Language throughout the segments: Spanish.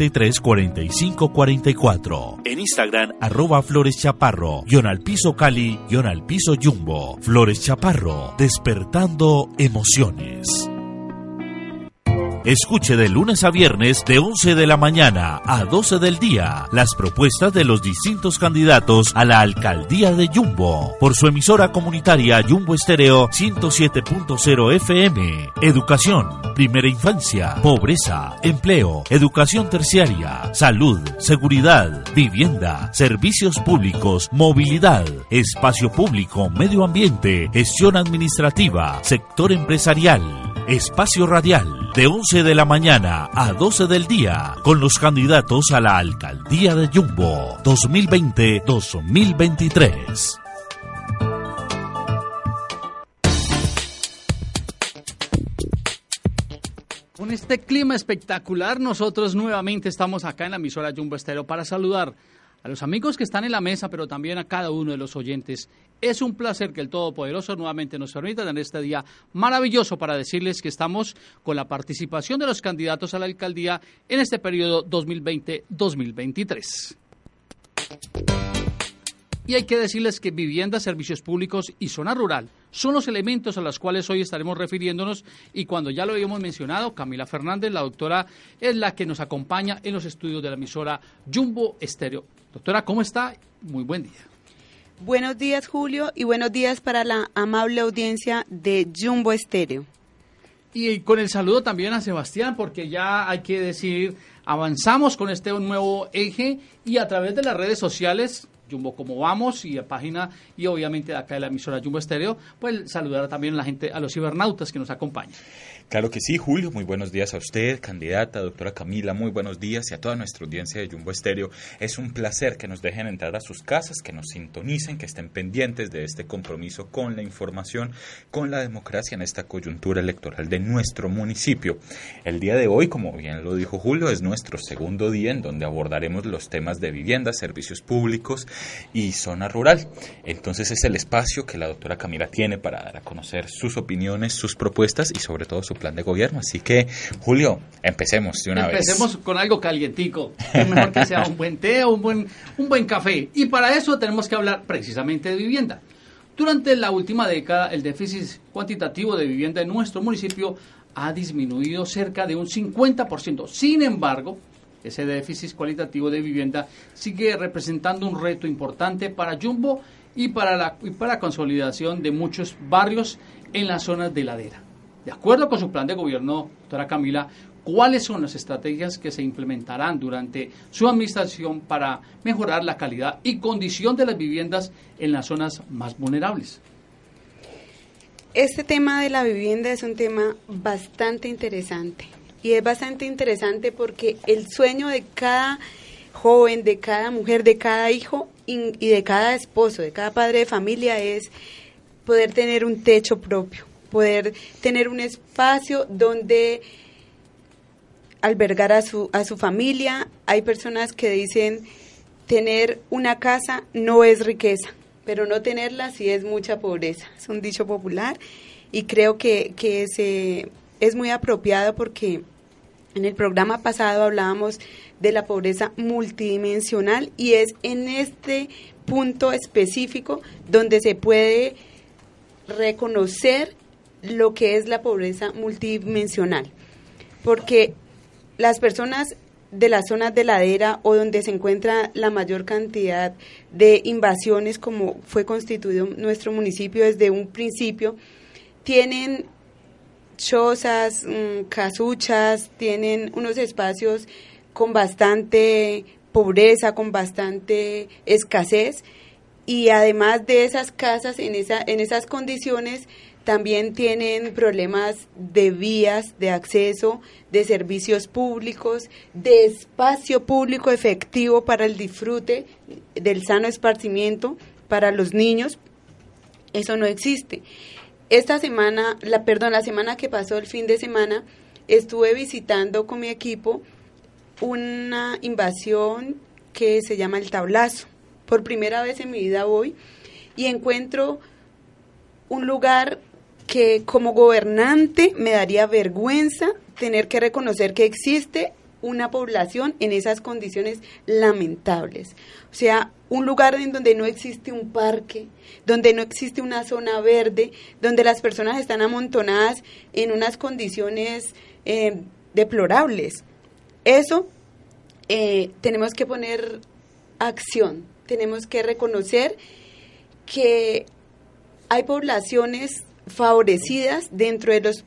223-4544. En Instagram, arroba Flores Chaparro, guion al piso Cali, guion al piso Jumbo. Flores Chaparro, despertando emociones. Escuche de lunes a viernes de 11 de la mañana a 12 del día las propuestas de los distintos candidatos a la alcaldía de Jumbo por su emisora comunitaria Jumbo Estéreo 107.0 FM. Educación, primera infancia, pobreza, empleo, educación terciaria, salud, seguridad, vivienda, servicios públicos, movilidad, espacio público, medio ambiente, gestión administrativa, sector empresarial. Espacio Radial, de 11 de la mañana a 12 del día, con los candidatos a la alcaldía de Jumbo 2020-2023. Con este clima espectacular, nosotros nuevamente estamos acá en la emisora Jumbo Estéreo para saludar a los amigos que están en la mesa, pero también a cada uno de los oyentes. Es un placer que el Todopoderoso nuevamente nos permita tener este día maravilloso para decirles que estamos con la participación de los candidatos a la alcaldía en este periodo 2020-2023. Y hay que decirles que vivienda, servicios públicos y zona rural son los elementos a los cuales hoy estaremos refiriéndonos y cuando ya lo habíamos mencionado, Camila Fernández, la doctora, es la que nos acompaña en los estudios de la emisora Jumbo Estéreo. Doctora, ¿cómo está? Muy buen día. Buenos días, Julio, y buenos días para la amable audiencia de Jumbo Estéreo. Y con el saludo también a Sebastián, porque ya hay que decir, avanzamos con este nuevo eje y a través de las redes sociales Jumbo Como Vamos y la página y obviamente acá de la emisora Jumbo Estéreo, pues saludar también a la gente, a los cibernautas que nos acompañan. Claro que sí, Julio, muy buenos días a usted, candidata, doctora Camila, muy buenos días y a toda nuestra audiencia de Jumbo Estéreo. Es un placer que nos dejen entrar a sus casas, que nos sintonicen, que estén pendientes de este compromiso con la información, con la democracia en esta coyuntura electoral de nuestro municipio. El día de hoy, como bien lo dijo Julio, es nuestro segundo día en donde abordaremos los temas de vivienda, servicios públicos y zona rural. Entonces es el espacio que la doctora Camila tiene para dar a conocer sus opiniones, sus propuestas y sobre todo su plan de gobierno. Así que, Julio, empecemos de una vez. Empecemos con algo calientico. Mejor que sea un buen té o un buen, un buen café. Y para eso tenemos que hablar precisamente de vivienda. Durante la última década, el déficit cuantitativo de vivienda en nuestro municipio ha disminuido cerca de un 50%. Sin embargo, ese déficit cualitativo de vivienda sigue representando un reto importante para Jumbo y para la, y para consolidación de muchos barrios en las zonas de ladera. De acuerdo con su plan de gobierno, doctora Camila, ¿cuáles son las estrategias que se implementarán durante su administración para mejorar la calidad y condición de las viviendas en las zonas más vulnerables? Este tema de la vivienda es un tema bastante interesante y es bastante interesante porque el sueño de cada joven, de cada mujer, de cada hijo y de cada esposo, de cada padre de familia es poder tener un techo propio, poder tener un espacio donde albergar a su, a su familia. Hay personas que dicen tener una casa no es riqueza, pero no tenerla sí es mucha pobreza. Es un dicho popular y creo que, que se, es muy apropiado porque en el programa pasado hablábamos de la pobreza multidimensional y es en este punto específico donde se puede reconocer lo que es la pobreza multidimensional. Porque las personas de las zonas de ladera o donde se encuentra la mayor cantidad de invasiones como fue constituido nuestro municipio desde un principio, tienen chozas, mm, casuchas, tienen unos espacios con bastante pobreza, con bastante escasez y además de esas casas en esa en esas condiciones también tienen problemas de vías de acceso, de servicios públicos, de espacio público efectivo para el disfrute del sano esparcimiento para los niños. Eso no existe. Esta semana, la perdón, la semana que pasó, el fin de semana, estuve visitando con mi equipo una invasión que se llama el tablazo. Por primera vez en mi vida voy y encuentro un lugar que como gobernante me daría vergüenza tener que reconocer que existe una población en esas condiciones lamentables. O sea, un lugar en donde no existe un parque, donde no existe una zona verde, donde las personas están amontonadas en unas condiciones eh, deplorables. Eso eh, tenemos que poner acción, tenemos que reconocer que hay poblaciones favorecidas dentro de los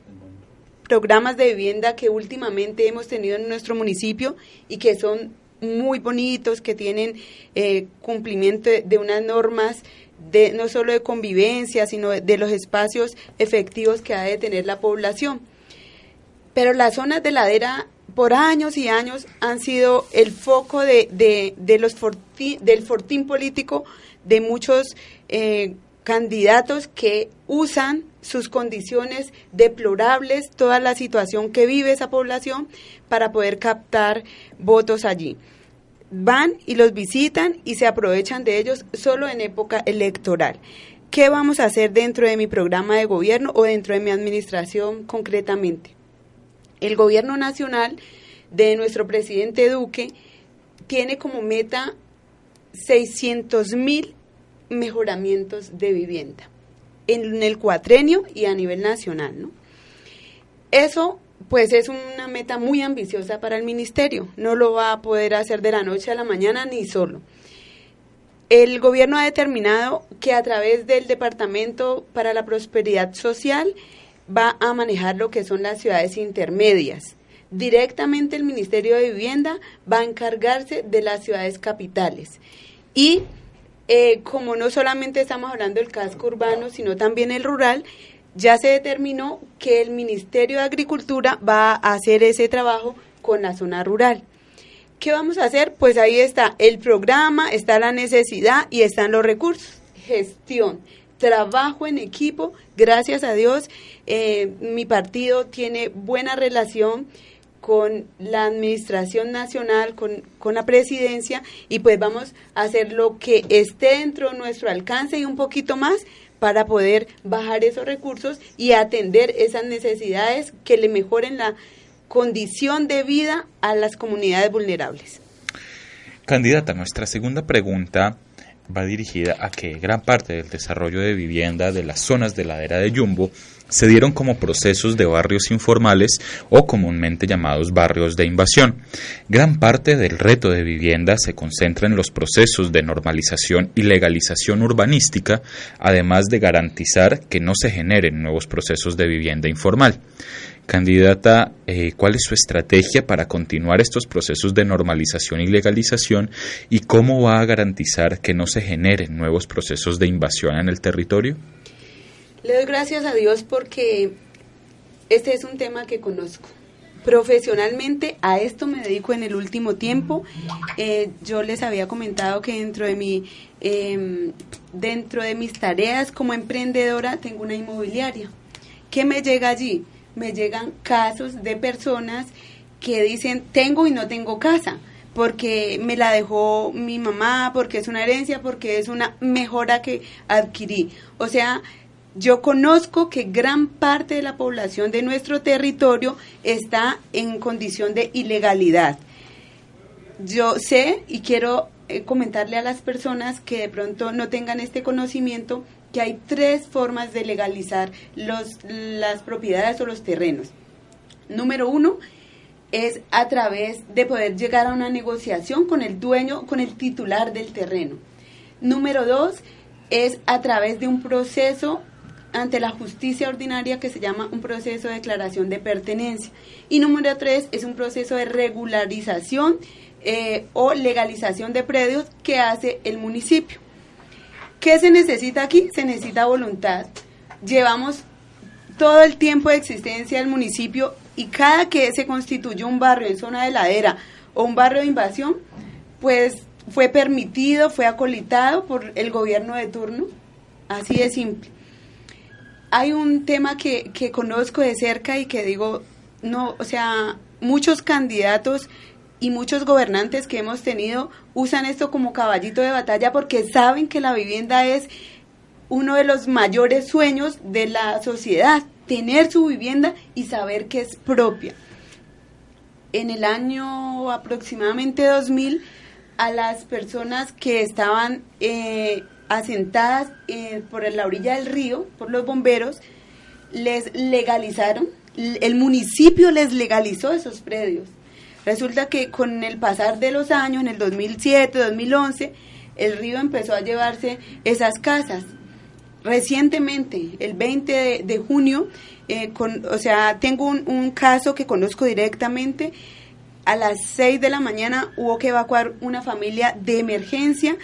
programas de vivienda que últimamente hemos tenido en nuestro municipio y que son muy bonitos, que tienen eh, cumplimiento de, unas normas de no solo de convivencia, sino de, los espacios efectivos que ha de tener la población. Pero las zonas de ladera por años y años han sido el foco de, de, los del fortín político de muchos eh, candidatos que usan sus condiciones deplorables, toda la situación que vive esa población para poder captar votos allí. Van y los visitan y se aprovechan de ellos solo en época electoral. ¿Qué vamos a hacer dentro de mi programa de gobierno o dentro de mi administración concretamente? El gobierno nacional de nuestro presidente Duque tiene como meta 600 mil mejoramientos de vivienda en el cuatrenio y a nivel nacional. ¿no? Eso pues es una meta muy ambiciosa para el ministerio, no lo va a poder hacer de la noche a la mañana ni solo. El gobierno ha determinado que a través del Departamento para la Prosperidad Social va a manejar lo que son las ciudades intermedias. Directamente el Ministerio de Vivienda va a encargarse de las ciudades capitales. Y eh, como no solamente estamos hablando del casco urbano, sino también el rural, ya se determinó que el Ministerio de Agricultura va a hacer ese trabajo con la zona rural. ¿Qué vamos a hacer? Pues ahí está el programa, está la necesidad y están los recursos. Gestión, trabajo en equipo, gracias a Dios, eh, mi partido tiene buena relación con la Administración Nacional, con, con, la Presidencia, y pues vamos a hacer lo que esté dentro de nuestro alcance y un poquito más para poder bajar esos recursos y atender esas necesidades que le mejoren la condición de vida a las comunidades vulnerables. Candidata, nuestra segunda pregunta va dirigida a que gran parte del desarrollo de vivienda de las zonas de ladera de Yumbo se dieron como procesos de barrios informales o comúnmente llamados barrios de invasión. Gran parte del reto de vivienda se concentra en los procesos de normalización y legalización urbanística, además de garantizar que no se generen nuevos procesos de vivienda informal. Candidata, eh, ¿cuál es su estrategia para continuar estos procesos de normalización y legalización y cómo va a garantizar que no se generen nuevos procesos de invasión en el territorio? Le doy gracias a Dios porque este es un tema que conozco. Profesionalmente a esto me dedico en el último tiempo. Eh, yo les había comentado que dentro de mi em, dentro de mis tareas como emprendedora tengo una inmobiliaria. ¿Qué me llega allí? Me llegan casos de personas que dicen tengo y no tengo casa porque me la dejó mi mamá, porque es una herencia, porque es una mejora que adquirí. O sea, yo conozco que gran parte de la población de nuestro territorio está en condición de ilegalidad. Yo sé y quiero eh, comentarle a las personas que de pronto no tengan este conocimiento que hay tres formas de legalizar los, las propiedades o los terrenos. Número uno es a través de poder llegar a una negociación con el dueño, con el titular del terreno. Número dos es a través de un proceso ante la justicia ordinaria que se llama un proceso de declaración de pertenencia. Y número tres es un proceso de regularización eh, o legalización de predios que hace el municipio. ¿Qué se necesita aquí? Se necesita voluntad. Llevamos todo el tiempo de existencia del municipio y cada que se constituyó un barrio en zona de ladera o un barrio de invasión, pues fue permitido, fue acolitado por el gobierno de turno. Así de simple. Hay un tema que, que conozco de cerca y que digo, no, o sea, muchos candidatos y muchos gobernantes que hemos tenido usan esto como caballito de batalla porque saben que la vivienda es uno de los mayores sueños de la sociedad, tener su vivienda y saber que es propia. en el año aproximadamente 2000 a las personas que estaban eh, asentadas eh, por la orilla del río, por los bomberos, les legalizaron, el municipio les legalizó esos predios. Resulta que con el pasar de los años, en el 2007, 2011, el río empezó a llevarse esas casas. Recientemente, el 20 de, junio, eh, o sea, tengo un, un caso que conozco directamente, a las 6 de la mañana hubo que evacuar una familia de emergencia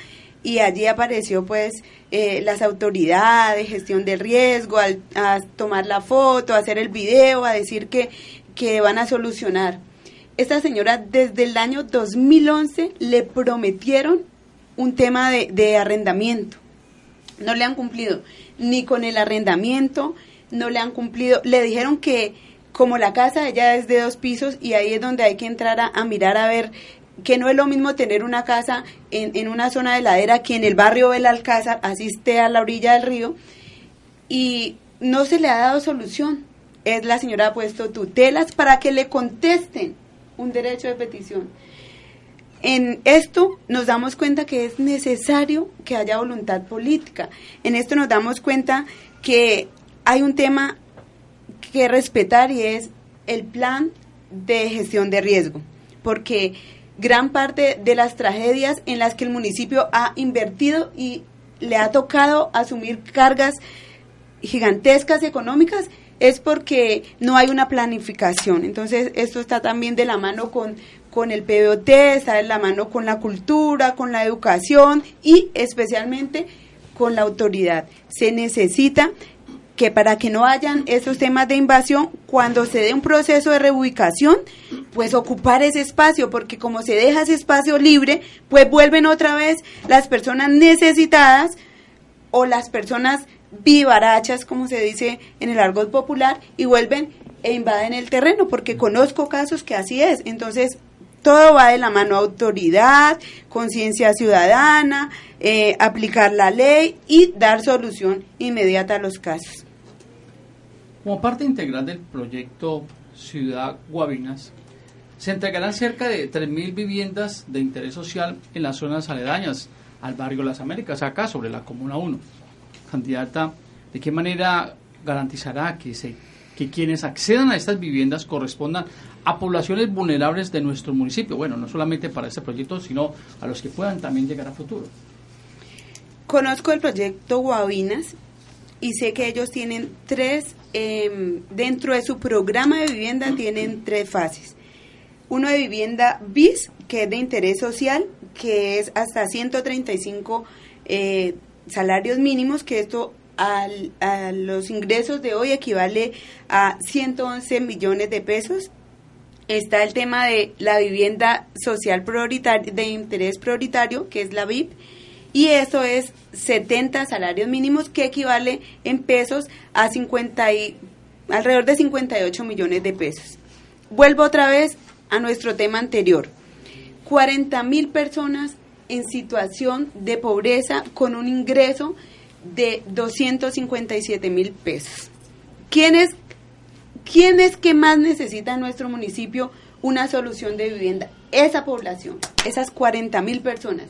y allí apareció pues eh, las autoridades, gestión del riesgo, a tomar la foto, a hacer el video, a decir que, que van a solucionar. Esta señora desde el año 2011 le prometieron un tema de, arrendamiento. No le han cumplido ni con el arrendamiento, no le han cumplido. Le dijeron que como la casa ella es de dos pisos y ahí es donde hay que entrar a, mirar a ver que no es lo mismo tener una casa en, en, una zona de ladera que en el barrio del Alcázar, asiste a la orilla del río, y no se le ha dado solución. Es la señora ha puesto tutelas para que le contesten un derecho de petición. En esto nos damos cuenta que es necesario que haya voluntad política. En esto nos damos cuenta que hay un tema que respetar y es el plan de gestión de riesgo, porque gran parte de las tragedias en las que el municipio ha invertido y le ha tocado asumir cargas gigantescas económicas es porque no hay una planificación. Entonces, esto está también de la mano con, con el PBOT, está de la mano con la cultura, con la educación y especialmente con la autoridad. Se necesita que para que no hayan esos temas de invasión, cuando se dé un proceso de reubicación, pues ocupar ese espacio, porque como se deja ese espacio libre, pues vuelven otra vez las personas necesitadas o las personas vivarachas, como se dice en el argot popular, y vuelven e invaden el terreno, porque conozco casos que así es. Entonces, todo va de la mano autoridad, conciencia ciudadana, eh, aplicar la ley y dar solución inmediata a los casos. Como parte integral del proyecto Ciudad Guavinas, se entregarán cerca de 3.000 viviendas de interés social en las zonas aledañas al barrio Las Américas, acá sobre la Comuna 1. Candidata, ¿de qué manera garantizará que, se, que quienes accedan a estas viviendas correspondan a poblaciones vulnerables de nuestro municipio? Bueno, no solamente para este proyecto, sino a los que puedan también llegar a futuro. Conozco el proyecto Guavinas y sé que ellos tienen tres, em, dentro de su programa de vivienda tienen tres fases. Uno de vivienda BIS, que es de interés social, que es hasta 135 eh, salarios mínimos, que esto a los ingresos de hoy equivale a 111 millones de pesos. Está el tema de la vivienda social prioritaria, de interés prioritario, que es la VIP, y eso es 70 salarios mínimos que equivale en pesos a 50 y, alrededor de 58 millones de pesos. Vuelvo otra vez a nuestro tema anterior. 40 mil personas en situación de pobreza con un ingreso de 257 mil pesos. ¿Quiénes, ¿Quiénes que más necesita en nuestro municipio una solución de vivienda? Esa población, esas 40 mil personas.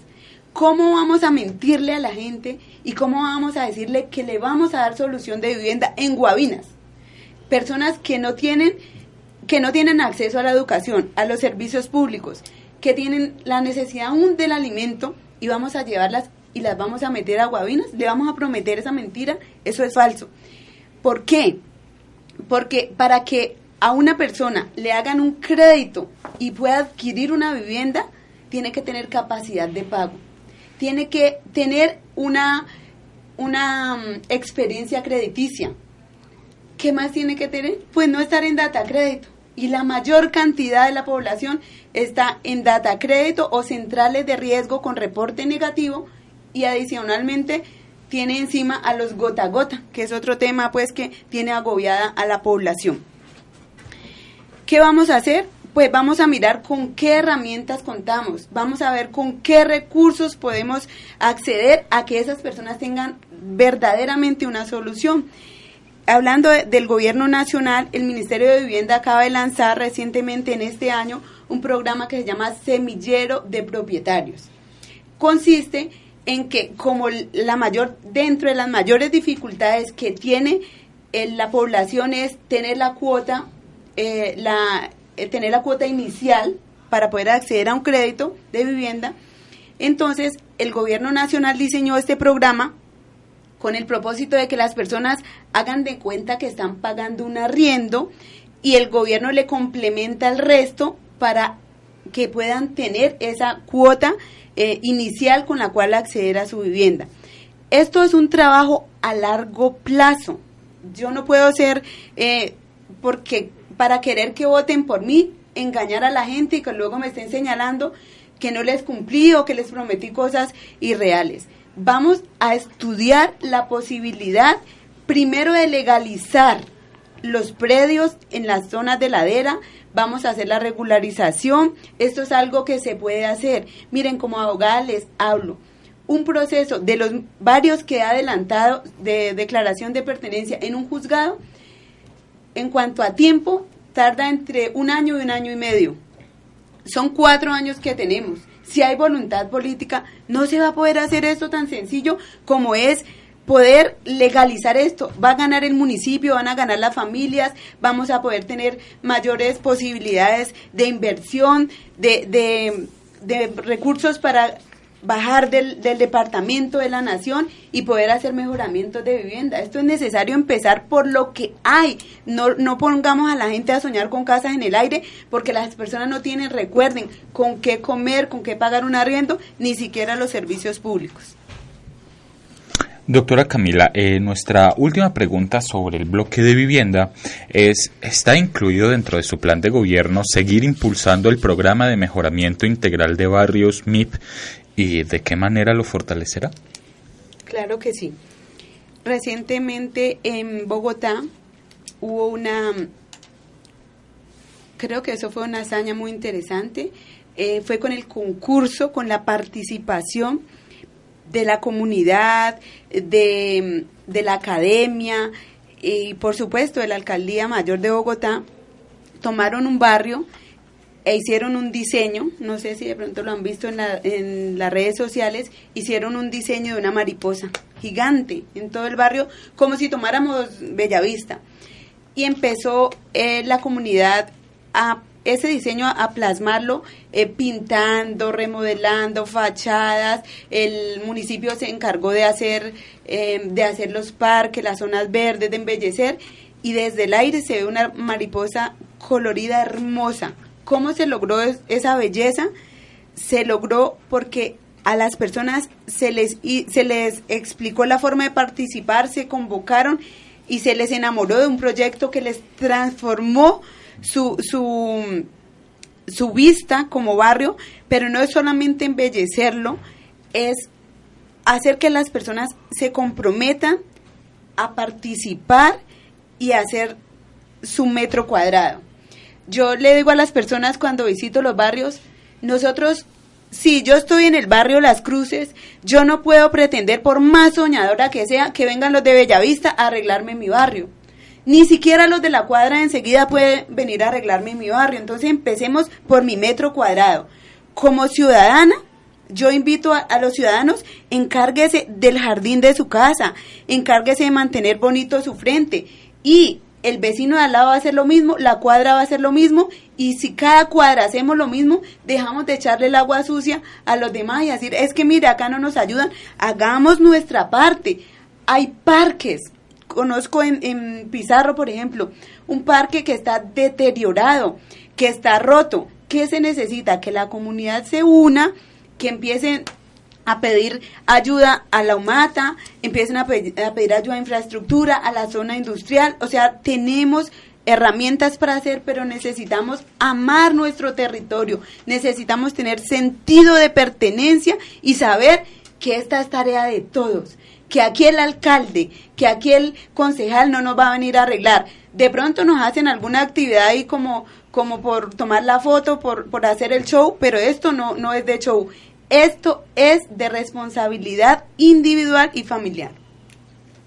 ¿Cómo vamos a mentirle a la gente y cómo vamos a decirle que le vamos a dar solución de vivienda en Guavinas? Personas que no tienen que no tienen acceso a la educación, a los servicios públicos, que tienen la necesidad aún del alimento y vamos a llevarlas y las vamos a meter a Guavinas, le vamos a prometer esa mentira, eso es falso. ¿Por qué? Porque para que a una persona le hagan un crédito y pueda adquirir una vivienda, tiene que tener capacidad de pago tiene que tener una, una mm, experiencia crediticia. ¿Qué más tiene que tener? Pues no estar en data crédito. Y la mayor cantidad de la población está en data crédito o centrales de riesgo con reporte negativo y adicionalmente tiene encima a los gota a gota, que es otro tema pues que tiene agobiada a la población. ¿Qué vamos a hacer? pues vamos a mirar con qué herramientas contamos, vamos a ver con qué recursos podemos acceder a que esas personas tengan verdaderamente una solución. Hablando del gobierno nacional, el Ministerio de Vivienda acaba de lanzar recientemente en este año un programa que se llama Semillero de Propietarios. Consiste en que como la mayor, dentro de las mayores dificultades que tiene eh, la población es tener la cuota, eh, la, eh, tener la cuota inicial para poder acceder a un crédito de vivienda, entonces el gobierno nacional diseñó este programa con el propósito de que las personas hagan de cuenta que están pagando un arriendo y el gobierno le complementa el resto para que puedan tener esa cuota eh, inicial con la cual acceder a su vivienda. Esto es un trabajo a largo plazo. Yo no puedo ser, eh, porque para querer que voten por mí, engañar a la gente y que luego me estén señalando que no les cumplí o que les prometí cosas irreales vamos a estudiar la posibilidad primero de legalizar los predios en las zonas de ladera, vamos a hacer la regularización, esto es algo que se puede hacer. Miren, como abogada les hablo, un proceso de los varios que ha adelantado de declaración de pertenencia en un juzgado, en cuanto a tiempo, tarda entre un año y un año y medio. Son cuatro años que tenemos si hay voluntad política, no se va a poder hacer esto tan sencillo como es poder legalizar esto. Va a ganar el municipio, van a ganar las familias, vamos a poder tener mayores posibilidades de inversión, de, de, de recursos para bajar del, departamento de la nación y poder hacer mejoramientos de vivienda. Esto es necesario empezar por lo que hay. No, no pongamos a la gente a soñar con casas en el aire porque las personas no tienen, recuerden, con qué comer, con qué pagar un arriendo, ni siquiera los servicios públicos. Doctora Camila, eh, nuestra última pregunta sobre el bloque de vivienda es, ¿está incluido dentro de su plan de gobierno seguir impulsando el programa de mejoramiento integral de barrios MIP ¿Y de qué manera lo fortalecerá? Claro que sí. Recientemente en Bogotá hubo una, creo que eso fue una hazaña muy interesante, eh, fue con el concurso, con la participación de la comunidad, de, de la academia y por supuesto de la Alcaldía Mayor de Bogotá, tomaron un barrio e hicieron un diseño, no sé si de pronto lo han visto en, la, en las redes sociales, hicieron un diseño de una mariposa gigante en todo el barrio, como si tomáramos Bellavista. Y empezó eh, la comunidad a ese diseño a, plasmarlo eh, pintando, remodelando fachadas. El municipio se encargó de hacer, eh, de hacer los parques, las zonas verdes, de embellecer. Y desde el aire se ve una mariposa colorida hermosa, ¿Cómo se logró esa belleza? Se logró porque a las personas se les, se les explicó la forma de participar, se convocaron y se les enamoró de un proyecto que les transformó su, su, su vista como barrio, pero no es solamente embellecerlo, es hacer que las personas se comprometan a participar y hacer su metro cuadrado. Yo le digo a las personas cuando visito los barrios, nosotros, si yo estoy en el barrio Las Cruces, yo no puedo pretender, por más soñadora que sea, que vengan los de Bellavista a arreglarme mi barrio. Ni siquiera los de la cuadra enseguida pueden venir a arreglarme mi barrio. Entonces empecemos por mi metro cuadrado. Como ciudadana, yo invito a, a, los ciudadanos, encárguese del jardín de su casa, encárguese de mantener bonito su frente y el vecino de al lado va a hacer lo mismo, la cuadra va a hacer lo mismo, y si cada cuadra hacemos lo mismo, dejamos de echarle el agua sucia a los demás y decir, es que mire, acá no nos ayudan, hagamos nuestra parte. Hay parques, conozco en, en Pizarro, por ejemplo, un parque que está deteriorado, que está roto. ¿Qué se necesita? Que la comunidad se una, que empiecen a pedir ayuda a la UMATA, empiezan a pedir, ayuda a infraestructura, a la zona industrial. O sea, tenemos herramientas para hacer, pero necesitamos amar nuestro territorio, necesitamos tener sentido de pertenencia y saber que esta es tarea de todos, que aquí el alcalde, que aquí el concejal no nos va a venir a arreglar. De pronto nos hacen alguna actividad ahí como, como por tomar la foto, por, por hacer el show, pero esto no, no es de show. Esto es de responsabilidad individual y familiar.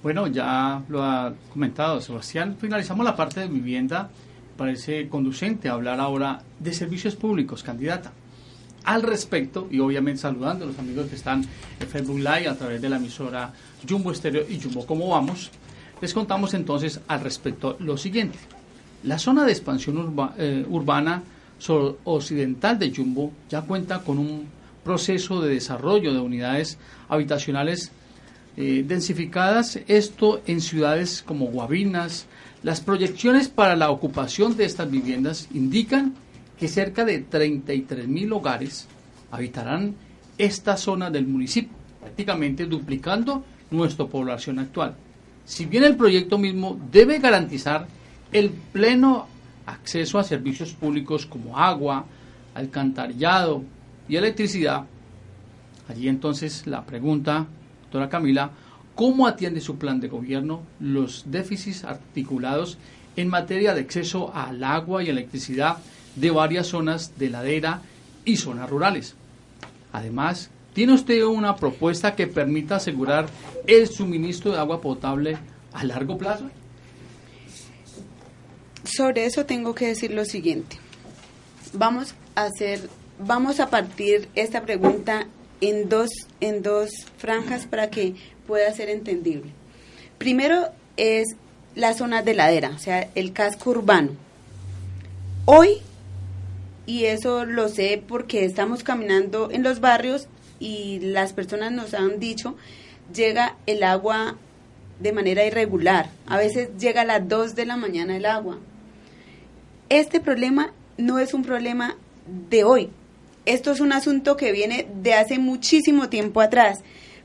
Bueno, ya lo ha comentado Sebastián. Finalizamos la parte de vivienda. Parece conducente hablar ahora de servicios públicos, candidata. Al respecto, y obviamente saludando a los amigos que están en Facebook Live a través de la emisora Jumbo Estéreo y Jumbo Cómo Vamos, les contamos entonces al respecto lo siguiente. La zona de expansión eh, urbana occidental de Jumbo ya cuenta con un proceso de desarrollo de unidades habitacionales eh, densificadas, esto en ciudades como Guabinas. Las proyecciones para la ocupación de estas viviendas indican que cerca de 33 mil hogares habitarán esta zona del municipio, prácticamente duplicando nuestra población actual. Si bien el proyecto mismo debe garantizar el pleno acceso a servicios públicos como agua, alcantarillado y electricidad, allí entonces la pregunta doctora Camila, ¿cómo atiende su plan de gobierno los déficits articulados en materia de acceso al agua y electricidad de varias zonas de ladera y zonas rurales? Además, ¿tiene usted una propuesta que permita asegurar el suministro de agua potable a largo plazo? Sobre eso tengo que decir lo siguiente. Vamos a hacer, vamos a partir esta pregunta en dos, en dos franjas para que pueda ser entendible. Primero es la zona de ladera, o sea, el casco urbano. Hoy, y eso lo sé porque estamos caminando en los barrios y las personas nos han dicho, llega el agua de manera irregular. A veces llega a las 2 de la mañana el agua. Este problema no es un problema de hoy, esto es un asunto que viene de hace muchísimo tiempo atrás.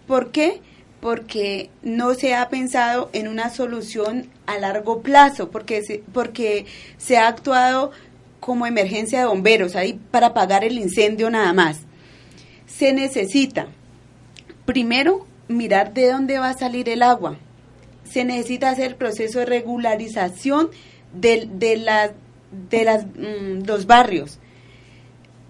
¿Por qué? Porque no se ha pensado en una solución a largo plazo, porque se, porque se ha actuado como emergencia de bomberos, ahí para apagar el incendio nada más. Se necesita, primero, mirar de dónde va a salir el agua. Se necesita hacer proceso de regularización de, de, la, de las, mm, los barrios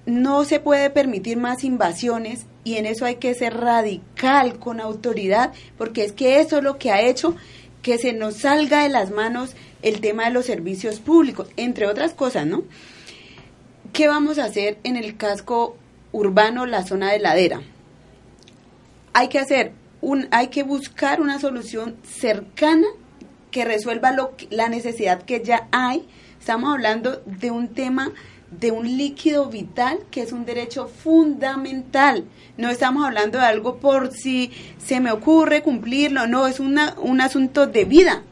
no se puede permitir más invasiones y en eso hay que ser radical con autoridad, porque es que eso es lo que ha hecho que se nos salga de las manos el tema de los servicios públicos, entre otras cosas, ¿no? ¿Qué vamos a hacer en el casco urbano, la zona de ladera? Hay que hacer un, hay que buscar una solución cercana que resuelva lo, la necesidad que ya hay. Estamos hablando de un tema de un líquido vital que es un derecho fundamental. No estamos hablando de algo por si se me ocurre cumplirlo, no, es una, un asunto de vida.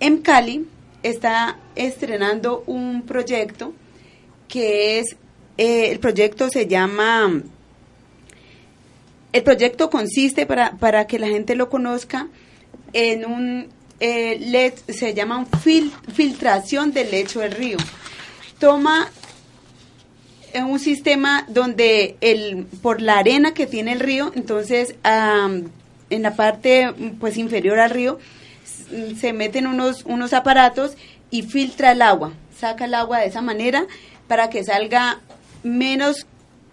En Cali está estrenando un proyecto que es, eh, el proyecto se llama, el proyecto consiste, para, para que la gente lo conozca, en un, eh, se llama filtración del lecho del río toma un sistema donde el por la arena que tiene el río, entonces en la parte pues inferior al río se meten unos unos aparatos y filtra el agua, saca el agua de esa manera para que salga menos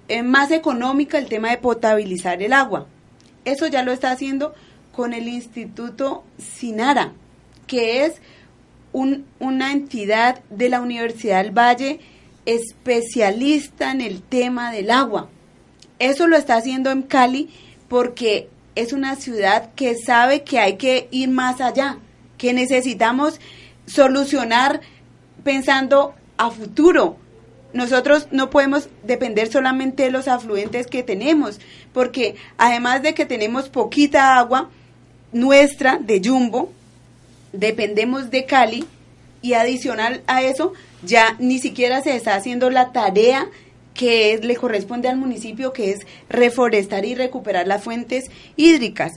eh, más económica el tema de potabilizar el agua. Eso ya lo está haciendo con el Instituto Sinara, que es una entidad de la Universidad del Valle especialista en el tema del agua. Eso lo está haciendo en Cali porque es una ciudad que sabe que hay que ir más allá, que necesitamos solucionar pensando a futuro. Nosotros no podemos depender solamente de los afluentes que tenemos, porque además de que tenemos poquita agua nuestra de Jumbo, dependemos de Cali y adicional a eso ya ni siquiera se está haciendo la tarea que le corresponde al municipio, que es reforestar y recuperar las fuentes hídricas.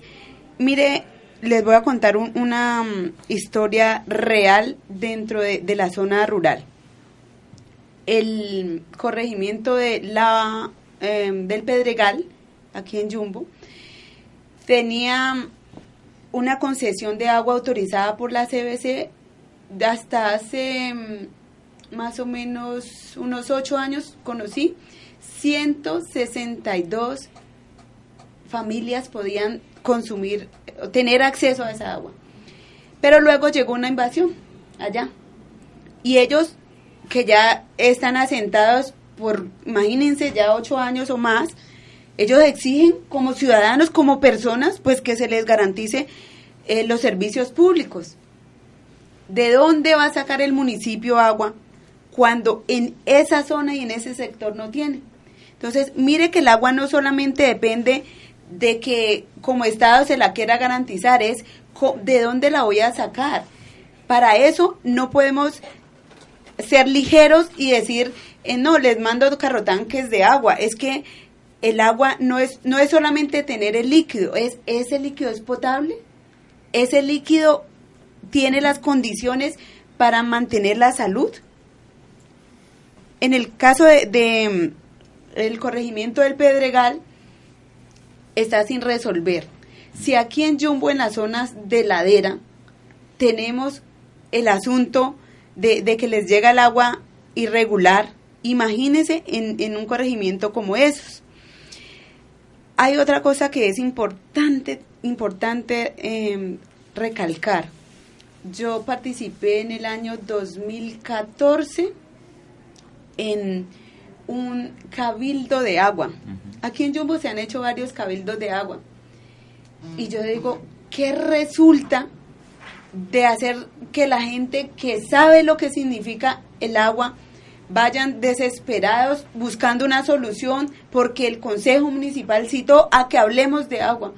Mire, les voy a contar una mm, historia real dentro de, la zona rural. El corregimiento de la, em, del Pedregal, aquí en Jumbo, tenía una concesión de agua autorizada por la CBC hasta hace mm, más o menos unos ocho años conocí 162 familias podían consumir tener acceso a esa agua. Pero luego llegó una invasión allá. Y ellos, que ya están asentados por, imagínense, ya ocho años o más, ellos exigen como ciudadanos, como personas, pues que se les garantice eh, los servicios públicos. ¿De dónde va a sacar el municipio agua cuando en esa zona y en ese sector no tiene? Entonces, mire que el agua no solamente depende de que como Estado se la quiera garantizar, es de dónde la voy a sacar. Para eso no podemos ser ligeros y decir, eh, no, les mando carrotanques de agua. Es que el agua no es, no es solamente tener el líquido, es ese líquido es potable, ese líquido tiene las condiciones para mantener la salud. En el caso de, de mm, el corregimiento del Pedregal, está sin resolver. Si aquí en Jumbo, en las zonas de ladera, tenemos el asunto de, que les llega el agua irregular, imagínense en, un corregimiento como esos. Hay otra cosa que es importante, importante em, recalcar. Yo participé en el año 2014 en un cabildo de agua. Aquí en Jumbo se han hecho varios cabildos de agua. Y yo digo, ¿qué resulta de hacer que la gente que sabe lo que significa el agua vayan desesperados buscando una solución porque el Consejo Municipal citó a que hablemos de agua?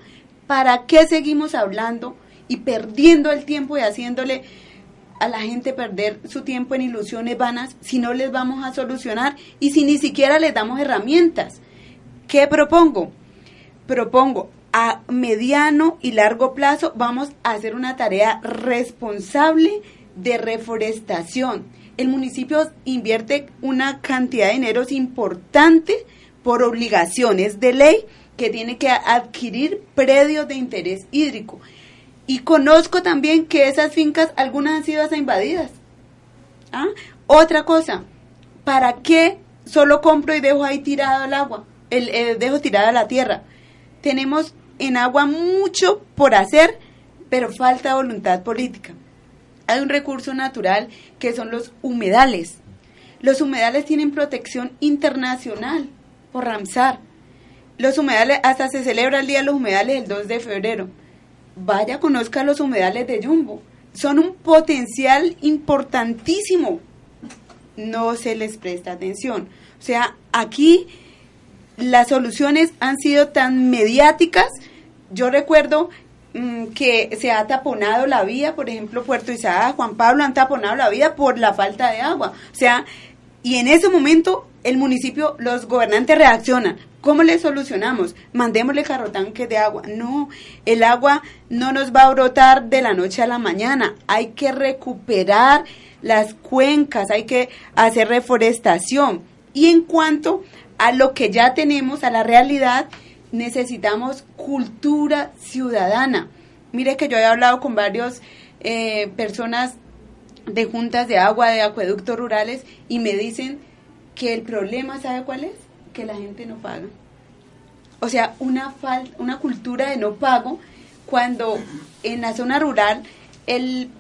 ¿Para qué seguimos hablando y perdiendo el tiempo y haciéndole a la gente perder su tiempo en ilusiones vanas si no les vamos a solucionar y si ni siquiera les damos herramientas? ¿Qué propongo? Propongo a mediano y largo plazo vamos a hacer una tarea responsable de reforestación. El municipio invierte una cantidad de dinero importante por obligaciones de ley que tiene que adquirir predios de interés hídrico. Y conozco también que esas fincas, algunas han sido hasta invadidas. ¿Ah? Otra cosa, ¿para qué solo compro y dejo ahí tirado el agua? el, eh, dejo tirada la tierra. Tenemos en agua mucho por hacer, pero falta voluntad política. Hay un recurso natural que son los humedales. Los humedales tienen protección internacional por Ramsar. Los humedales, hasta se celebra el Día de los Humedales el 2 de febrero. Vaya, conozca los humedales de Jumbo. Son un potencial importantísimo. No se les presta atención. O sea, aquí las soluciones han sido tan mediáticas. Yo recuerdo que se ha taponado la vía, por ejemplo, Puerto Isaac, Juan Pablo han taponado la vía por la falta de agua. O sea, y en ese momento el municipio, los gobernantes reaccionan. ¿Cómo le solucionamos? Mandémosle carrotanques de agua. No, el agua no nos va a brotar de la noche a la mañana. Hay que recuperar las cuencas, hay que hacer reforestación. Y en cuanto a lo que ya tenemos, a la realidad, necesitamos cultura ciudadana. Mire que yo he hablado con varias eh, personas de juntas de agua, de acueductos rurales, y me dicen que el problema, ¿sabe cuál es? Que la gente no paga. O sea, una, una cultura de no pago cuando en la zona rural el,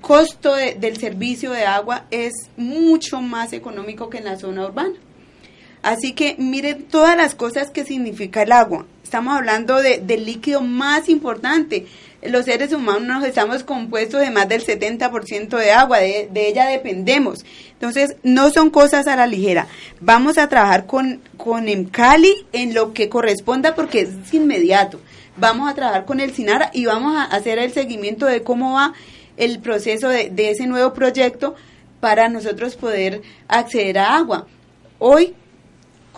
costo del servicio de agua es mucho más económico que en la zona urbana. Así que miren todas las cosas que significa el agua. Estamos hablando de, del líquido más importante. Los seres humanos estamos compuestos de más del 70% de agua, de, ella dependemos. Entonces, no son cosas a la ligera. Vamos a trabajar con, con EMCALI en lo que corresponda porque es inmediato. Vamos a trabajar con el SINARA y vamos a hacer el seguimiento de cómo va el proceso de, de ese nuevo proyecto para nosotros poder acceder a agua. Hoy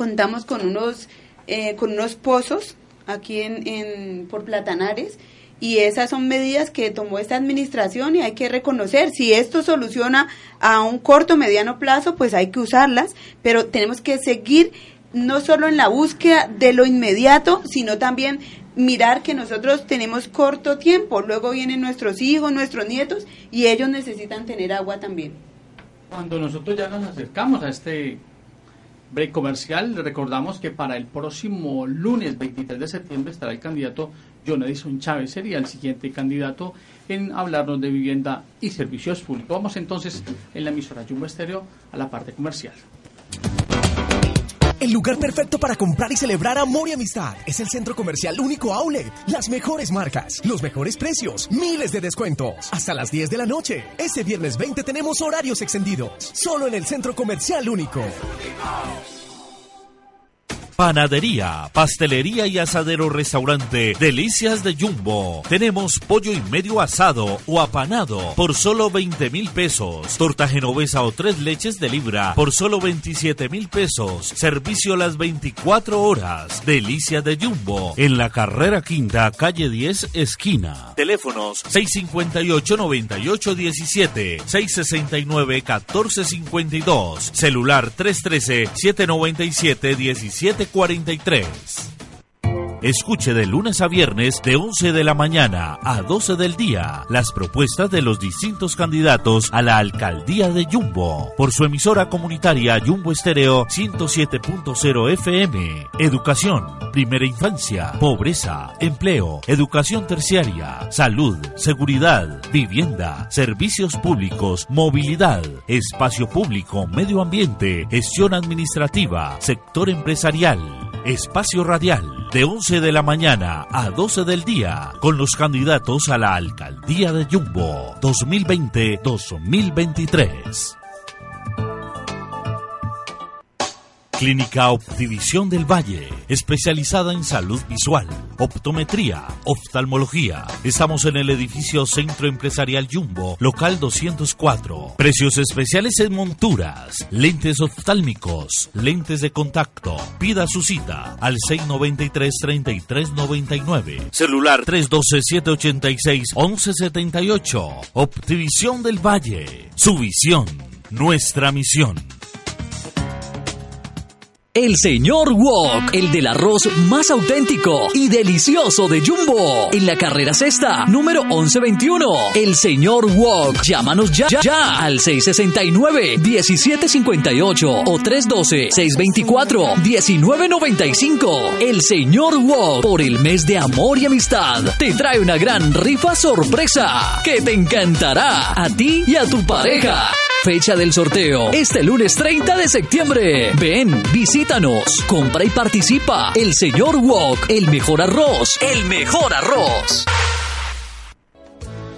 contamos con unos, eh, con unos pozos aquí en, en, por Platanares y esas son medidas que tomó esta administración y hay que reconocer, si esto soluciona a un corto, mediano plazo, pues hay que usarlas, pero tenemos que seguir no solo en la búsqueda de lo inmediato, sino también mirar que nosotros tenemos corto tiempo, luego vienen nuestros hijos, nuestros nietos y ellos necesitan tener agua también. Cuando nosotros ya nos acercamos a este break comercial. Recordamos que para el próximo lunes 23 de septiembre estará el candidato John Edison Chávez, sería el siguiente candidato en hablarnos de vivienda y servicios públicos. Vamos entonces en la emisora Jumbo Estéreo a la parte comercial. El lugar perfecto para comprar y celebrar amor y amistad es el centro comercial único Outlet. Las mejores marcas, los mejores precios, miles de descuentos. Hasta las 10 de la noche. Este viernes 20 tenemos horarios extendidos. Solo en el centro comercial único. Panadería, pastelería y asadero restaurante Delicias de Jumbo. Tenemos pollo y medio asado o apanado por solo 20 mil pesos. Torta genovesa o tres leches de libra por solo 27 mil pesos. Servicio las 24 horas. Delicias de Jumbo. En la carrera quinta, calle 10, esquina. Teléfonos 658-9817, 669-1452. Celular 313-797-17 43. Escuche de lunes a viernes de 11 de la mañana a 12 del día las propuestas de los distintos candidatos a la alcaldía de Jumbo por su emisora comunitaria Jumbo Estéreo 107.0 FM. Educación, primera infancia, pobreza, empleo, educación terciaria, salud, seguridad, vivienda, servicios públicos, movilidad, espacio público, medio ambiente, gestión administrativa, sector empresarial. Espacio Radial, de 11 de la mañana a 12 del día, con los candidatos a la alcaldía de Jumbo 2020-2023. Clínica Optivisión del Valle, especializada en salud visual, optometría, oftalmología. Estamos en el edificio Centro Empresarial Jumbo, local 204. Precios especiales en monturas, lentes oftálmicos, lentes de contacto. Pida su cita al 693-3399. Celular 312-786-1178. Optivisión del Valle, su visión, nuestra misión. El señor Wok, el del arroz más auténtico y delicioso de Jumbo. En la carrera sexta, número 1121. El señor Wok. Llámanos ya, ya, ya al 669-1758 o 312-624-1995. El señor Wok, por el mes de amor y amistad, te trae una gran rifa sorpresa que te encantará a ti y a tu pareja. Fecha del sorteo, este lunes 30 de septiembre. Ven, visítanos, compra y participa. El señor Wok, el mejor arroz, el mejor arroz.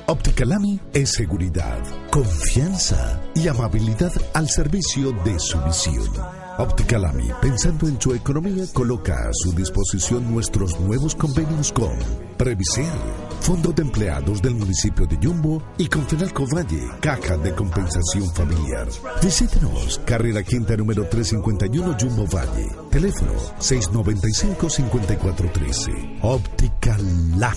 Opticalami es seguridad, confianza y amabilidad al servicio de su visión. Opticalami, pensando en su economía, coloca a su disposición nuestros nuevos convenios con Previsel, Fondo de Empleados del municipio de Yumbo y con Fenalco Valle, Caja de Compensación Familiar. Visítenos, carrera quinta número 351 Yumbo Valle, teléfono 695-5413. Opticalami,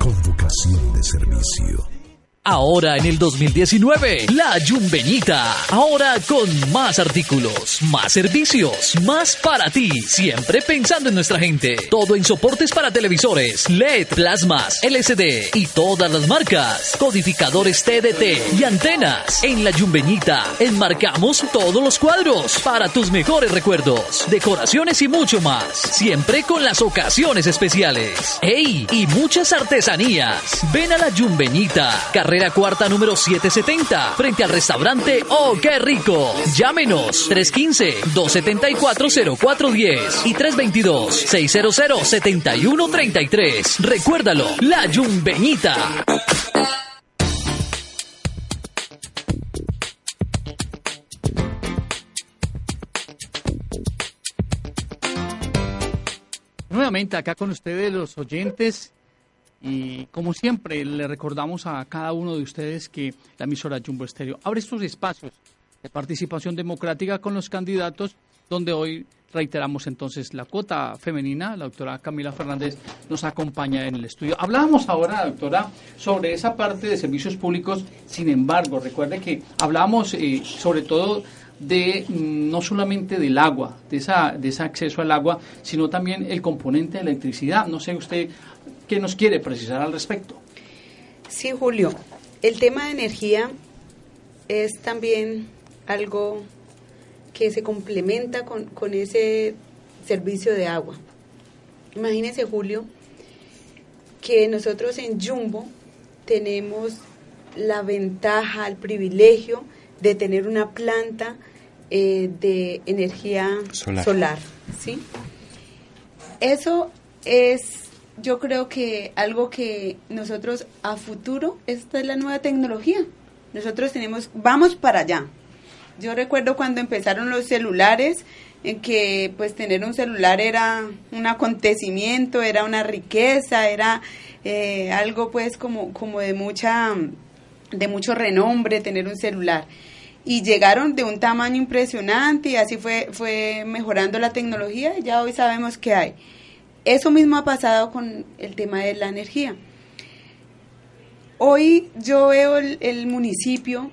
con vocación de servicio. Ahora en el 2019, la Yumbeñita. Ahora con más artículos, más servicios, más para ti. Siempre pensando en nuestra gente. Todo en soportes para televisores, LED, plasmas, LCD y todas las marcas. Codificadores TDT y antenas. En la Yumbeñita enmarcamos todos los cuadros para tus mejores recuerdos, decoraciones y mucho más. Siempre con las ocasiones especiales. ¡Ey! Y muchas artesanías. Ven a la Yumbeñita. Cuarta número 770, frente al restaurante Oh, qué rico. Llámenos 315-274-0410 y 322-600-7133. Recuérdalo, La Yumbeñita. Nuevamente acá con ustedes los oyentes y como siempre, le recordamos a cada uno de ustedes que la emisora Jumbo Estéreo abre estos espacios de participación democrática con los candidatos, donde hoy reiteramos entonces la cuota femenina. La doctora Camila Fernández nos acompaña en el estudio. Hablábamos ahora, doctora, sobre esa parte de servicios públicos. Sin embargo, recuerde que hablábamos eh, sobre todo de mm, no solamente del agua, de, esa, de ese acceso al agua, sino también el componente de electricidad. No sé usted qué nos quiere precisar al respecto. Sí, Julio. El tema de energía es también algo que se complementa con, con ese servicio de agua. Imagínese, Julio, que nosotros en Jumbo tenemos la ventaja, el privilegio de tener una planta eh, de energía solar. ¿sí? Eso es, yo creo que algo que nosotros a futuro, esta es la nueva tecnología. Nosotros tenemos, vamos para allá. Yo recuerdo cuando empezaron los celulares, en que pues tener un celular era un acontecimiento, era una riqueza, era eh, algo pues como, como de mucha de mucho renombre tener un celular y llegaron de un tamaño impresionante y así fue fue mejorando la tecnología y ya hoy sabemos que hay eso mismo ha pasado con el tema de la energía hoy yo veo el municipio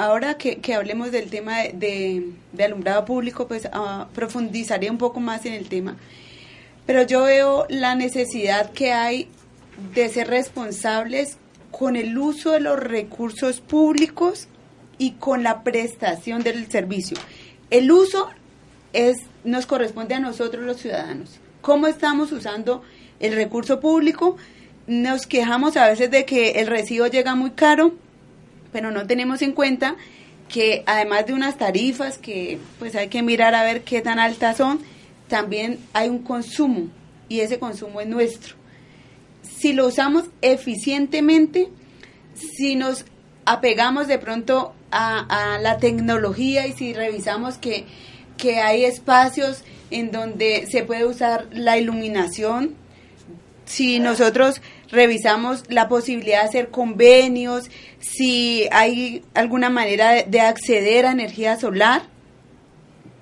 ahora que, hablemos del tema de, alumbrado público, pues uh, profundizaré un poco más en el tema. Pero yo veo la necesidad que hay de ser responsables con el uso de los recursos públicos y con la prestación del servicio. El uso es nos corresponde a nosotros los ciudadanos. ¿Cómo estamos usando el recurso público? Nos quejamos a veces de que el recibo llega muy caro, pero no tenemos en cuenta que además de unas tarifas que pues hay que mirar a ver qué tan altas son, también hay un consumo y ese consumo es nuestro. Si lo usamos eficientemente, si nos apegamos de pronto a, la tecnología y si revisamos que, que hay espacios en donde se puede usar la iluminación, si nosotros revisamos la posibilidad de hacer convenios, si hay alguna manera de, acceder a energía solar,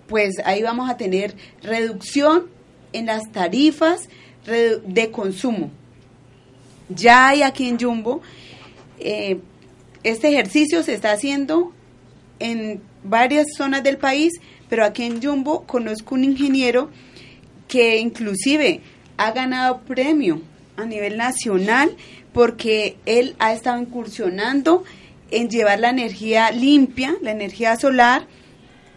pues ahí vamos a tener reducción en las tarifas de consumo. Ya hay aquí en Jumbo, eh, este ejercicio se está haciendo en varias zonas del país, pero aquí en Jumbo conozco un ingeniero que inclusive ha ganado premio a nivel nacional porque él ha estado incursionando en llevar la energía limpia, la energía solar,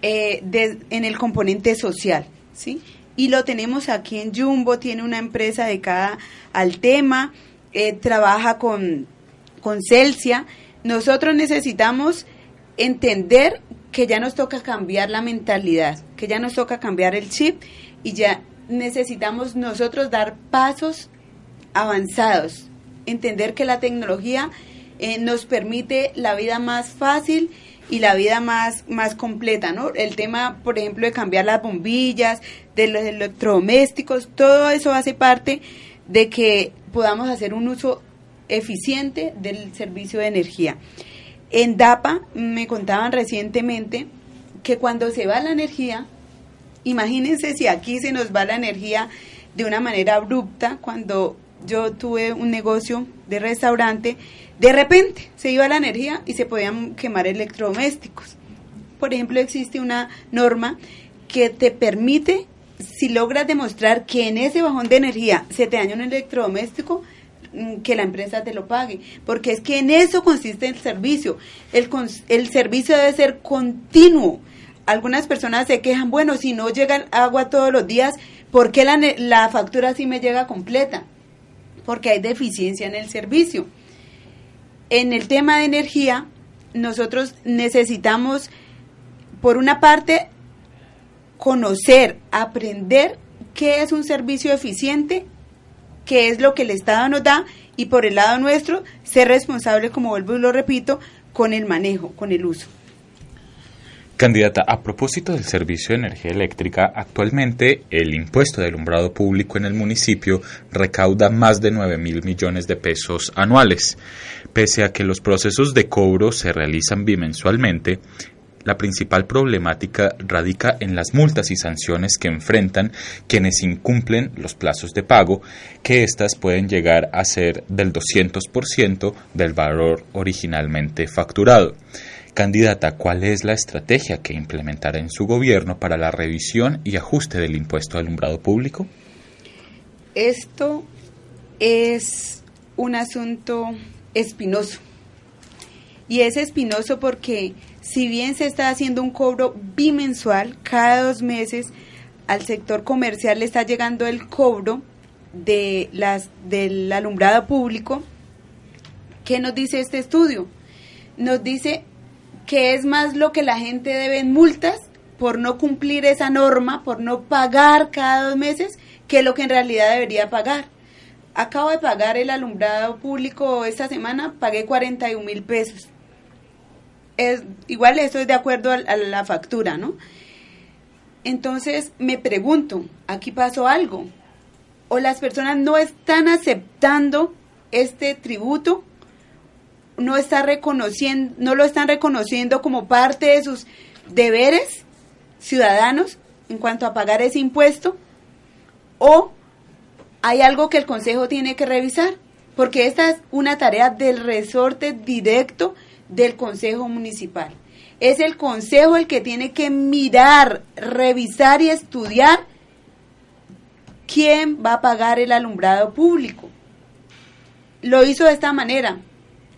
eh, en el componente social, ¿sí? Y lo tenemos aquí en Jumbo, tiene una empresa dedicada al tema, eh, trabaja con, con Celsia. Nosotros necesitamos entender que ya nos toca cambiar la mentalidad, que ya nos toca cambiar el chip y ya necesitamos nosotros dar pasos avanzados, entender que la tecnología eh, nos permite la vida más fácil y la vida más, más completa, ¿no? El tema, por ejemplo, de cambiar las bombillas, de los electrodomésticos, todo eso hace parte de que podamos hacer un uso eficiente del servicio de energía. En DAPA me contaban recientemente que cuando se va la energía, imagínense si aquí se nos va la energía de una manera abrupta, cuando yo tuve un negocio de restaurante, de repente se iba la energía y se podían quemar electrodomésticos. Por ejemplo, existe una norma que te permite, si logras demostrar que en ese bajón de energía se te daña un electrodoméstico, que la empresa te lo pague, porque es que en eso consiste el servicio. El, el servicio debe ser continuo. Algunas personas se quejan, bueno, si no llega agua todos los días, ¿por qué la, la factura sí me llega completa? porque hay deficiencia en el servicio. En el tema de energía, nosotros necesitamos, por una parte, conocer, aprender qué es un servicio eficiente, qué es lo que el Estado nos da y por el lado nuestro, ser responsable, como vuelvo y lo repito, con el manejo, con el uso. Candidata, a propósito del servicio de energía eléctrica, actualmente el impuesto de alumbrado público en el municipio recauda más de 9 mil millones de pesos anuales. Pese a que los procesos de cobro se realizan bimensualmente, la principal problemática radica en las multas y sanciones que enfrentan quienes incumplen los plazos de pago, que éstas pueden llegar a ser del 200% del valor originalmente facturado. Candidata, ¿cuál es la estrategia que implementará en su gobierno para la revisión y ajuste del impuesto de alumbrado público? Esto es un asunto espinoso. Y es espinoso porque si bien se está haciendo un cobro bimensual, cada dos meses al sector comercial le está llegando el cobro de las del alumbrado público. ¿Qué nos dice este estudio? Nos dice que es más lo que la gente debe en multas por no cumplir esa norma, por no pagar cada dos meses, que lo que en realidad debería pagar. Acabo de pagar el alumbrado público esta semana, pagué 41 mil pesos. Es, igual estoy de acuerdo a, a la factura, ¿no? Entonces me pregunto, aquí pasó algo. O las personas no están aceptando este tributo, no está reconociendo, no lo están reconociendo como parte de sus deberes ciudadanos en cuanto a pagar ese impuesto, o hay algo que el Consejo tiene que revisar, porque esta es una tarea del resorte directo del Consejo Municipal. Es el Consejo el que tiene que mirar, revisar y estudiar quién va a pagar el alumbrado público. Lo hizo de esta manera.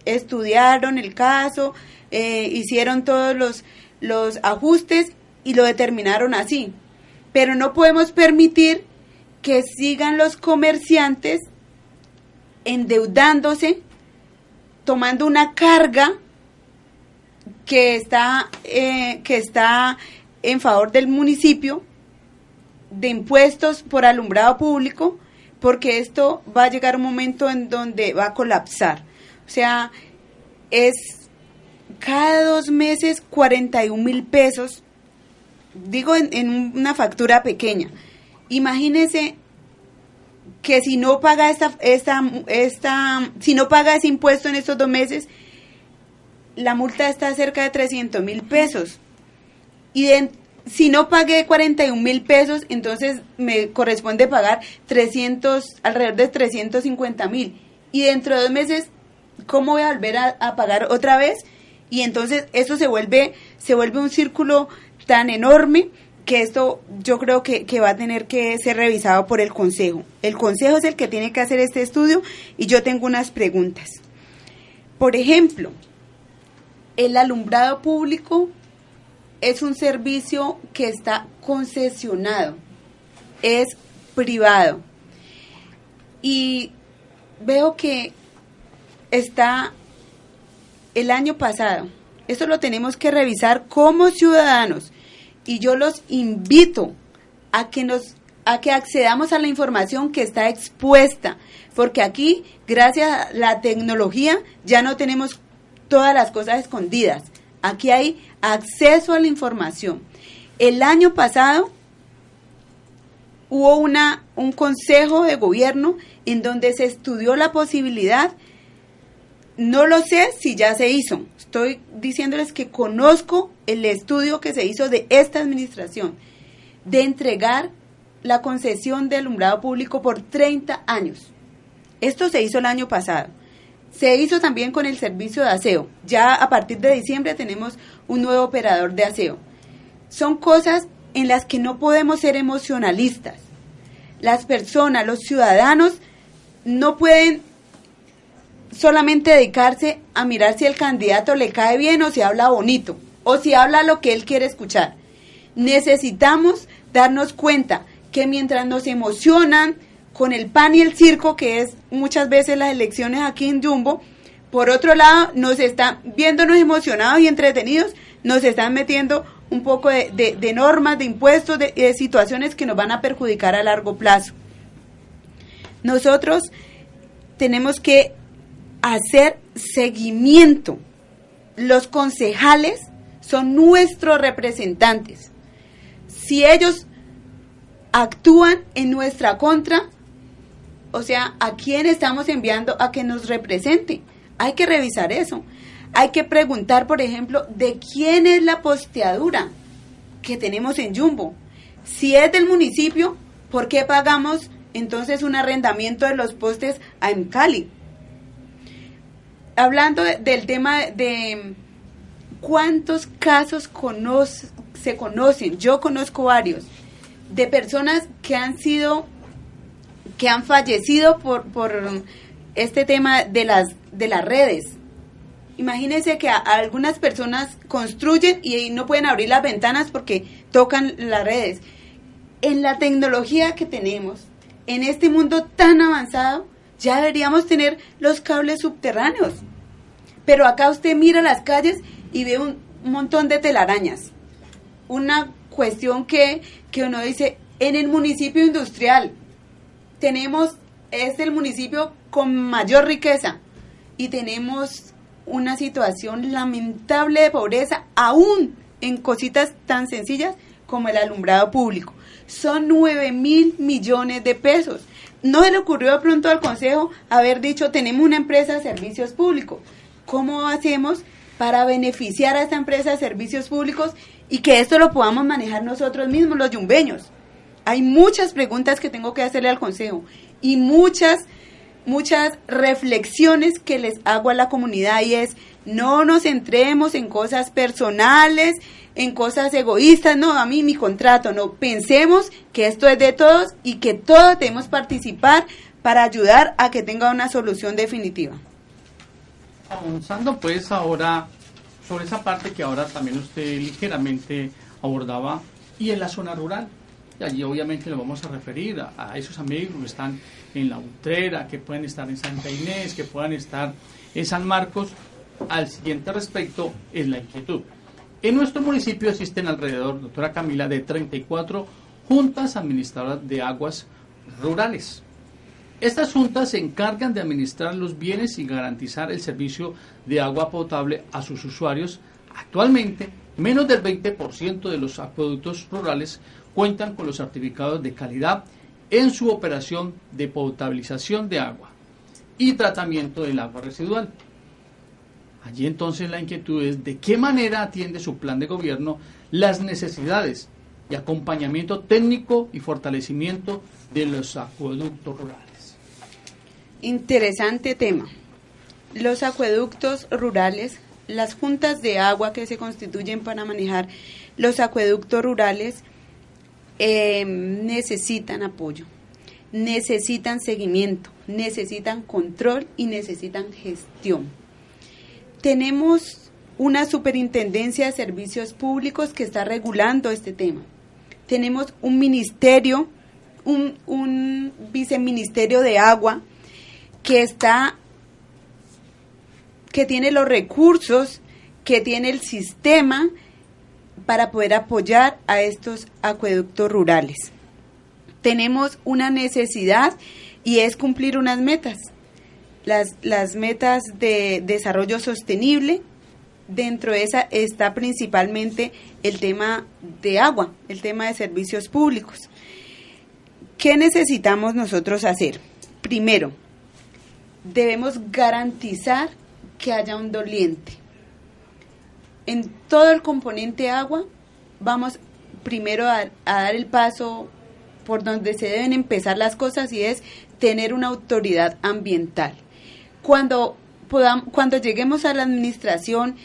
Estudiaron el caso, eh, hicieron todos los, los ajustes y lo determinaron así. Pero no podemos permitir que sigan los comerciantes endeudándose, tomando una carga que está, eh, que está en favor del municipio de impuestos por alumbrado público, porque esto va a llegar un momento en donde va a colapsar. O sea, es cada dos meses 41 mil pesos, digo en, una factura pequeña. Imagínese que si no paga esta, esta, esta, si no paga ese impuesto en estos dos meses, la multa está cerca de 300 mil pesos. Y si no pagué 41 mil pesos, entonces me corresponde pagar 300, alrededor de 350 mil. Y dentro de dos meses, ¿cómo voy a volver a, a, pagar otra vez? Y entonces eso se vuelve, se vuelve un círculo tan enorme que esto yo creo que, que, va a tener que ser revisado por el Consejo. El Consejo es el que tiene que hacer este estudio y yo tengo unas preguntas. Por ejemplo, el alumbrado público es un servicio que está concesionado, es privado. Y veo que está el año pasado, esto lo tenemos que revisar como ciudadanos. Y yo los invito a que nos a que accedamos a la información que está expuesta, porque aquí, gracias a la tecnología, ya no tenemos todas las cosas escondidas. Aquí hay acceso a la información. El año pasado hubo una, un consejo de gobierno en donde se estudió la posibilidad, no lo sé si ya se hizo, estoy diciéndoles que conozco el estudio que se hizo de esta administración, de entregar la concesión de alumbrado público por 30 años. Esto se hizo el año pasado. Se hizo también con el servicio de aseo. Ya a partir de diciembre tenemos un nuevo operador de aseo. Son cosas en las que no podemos ser emocionalistas. Las personas, los ciudadanos, no pueden solamente dedicarse a mirar si el candidato le cae bien o si habla bonito o si habla lo que él quiere escuchar. Necesitamos darnos cuenta que mientras nos emocionan con el pan y el circo, que es muchas veces las elecciones aquí en Jumbo, por otro lado, nos están viéndonos emocionados y entretenidos, nos están metiendo un poco de, normas, de impuestos, de situaciones que nos van a perjudicar a largo plazo. Nosotros tenemos que hacer seguimiento. Los concejales son nuestros representantes. Si ellos actúan en nuestra contra, o sea, ¿a quién estamos enviando a que nos represente? Hay que revisar eso. Hay que preguntar, por ejemplo, de quién es la posteadura que tenemos en Jumbo. Si es del municipio, ¿por qué pagamos entonces un arrendamiento de los postes a Cali? Hablando de, del tema de cuántos casos conoce, se conocen, yo conozco varios, de personas que han sido, que han fallecido por, por este tema de las, de las redes. Imagínense que a- algunas personas construyen y no pueden abrir las ventanas porque tocan las redes. En la tecnología que tenemos, en este mundo tan avanzado, ya deberíamos tener los cables subterráneos. Pero acá usted mira las calles y ve un montón de telarañas. Una cuestión que, que uno dice, en el municipio industrial tenemos, es el municipio con mayor riqueza y tenemos una situación lamentable de pobreza aún en cositas tan sencillas como el alumbrado público. Son 9 mil millones de pesos. No se le ocurrió de pronto al Consejo haber dicho, tenemos una empresa de servicios públicos. ¿Cómo hacemos para beneficiar a esta empresa de servicios públicos y que esto lo podamos manejar nosotros mismos, los yumbeños? Hay muchas preguntas que tengo que hacerle al Consejo y muchas, muchas reflexiones que les hago a la comunidad y es, no nos centremos en cosas personales, en cosas egoístas, no, a mí mi contrato, no, pensemos que esto es de todos y que todos debemos participar para ayudar a que tenga una solución definitiva. Avanzando pues ahora sobre esa parte que ahora también usted ligeramente abordaba y en la zona rural. Y allí obviamente nos vamos a referir a, esos amigos que están en la Utrera, que pueden estar en Santa Inés, que puedan estar en San Marcos. Al siguiente respecto es la inquietud. En nuestro municipio existen alrededor, doctora Camila, de 34 juntas administradoras de aguas rurales. Estas juntas se encargan de administrar los bienes y garantizar el servicio de agua potable a sus usuarios. Actualmente, menos del 20% de los acueductos rurales cuentan con los certificados de calidad en su operación de potabilización de agua y tratamiento del agua residual. Allí entonces la inquietud es de qué manera atiende su plan de gobierno las necesidades y acompañamiento técnico y fortalecimiento de los acueductos rurales. Interesante tema. Los acueductos rurales, las juntas de agua que se constituyen para manejar los acueductos rurales eh, necesitan apoyo, necesitan seguimiento, necesitan control y necesitan gestión. Tenemos una superintendencia de servicios públicos que está regulando este tema. Tenemos un ministerio, un, un viceministerio de agua que está, que tiene los recursos, que tiene el sistema para poder apoyar a estos acueductos rurales. Tenemos una necesidad y es cumplir unas metas. Las, las metas de desarrollo sostenible, dentro de esa está principalmente el tema de agua, el tema de servicios públicos. ¿Qué necesitamos nosotros hacer? Primero, debemos garantizar que haya un doliente. En todo el componente agua vamos primero a, dar el paso por donde se deben empezar las cosas y es tener una autoridad ambiental. Cuando, podamos, cuando lleguemos a la administración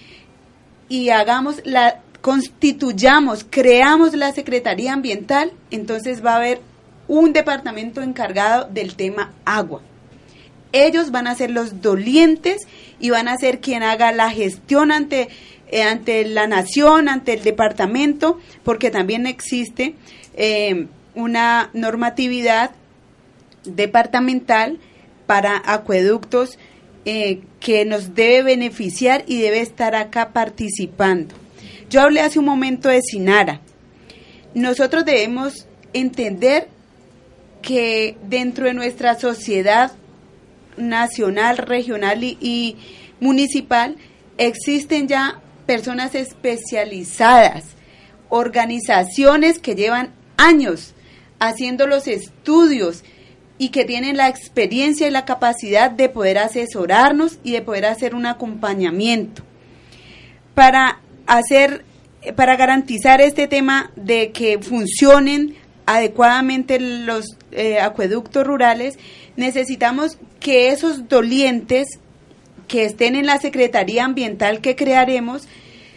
y hagamos la constituyamos, creamos la Secretaría Ambiental, entonces va a haber un departamento encargado del tema agua ellos van a ser los dolientes y van a ser quien haga la gestión ante, eh, ante la nación, ante el departamento, porque también existe eh, una normatividad departamental para acueductos eh, que nos debe beneficiar y debe estar acá participando. Yo hablé hace un momento de Sinara. Nosotros debemos entender que dentro de nuestra sociedad nacional, regional y, y, municipal, existen ya personas especializadas, organizaciones que llevan años haciendo los estudios y que tienen la experiencia y la capacidad de poder asesorarnos y de poder hacer un acompañamiento. Para hacer para garantizar este tema de que funcionen adecuadamente los eh, acueductos rurales, necesitamos que esos dolientes que estén en la Secretaría Ambiental que crearemos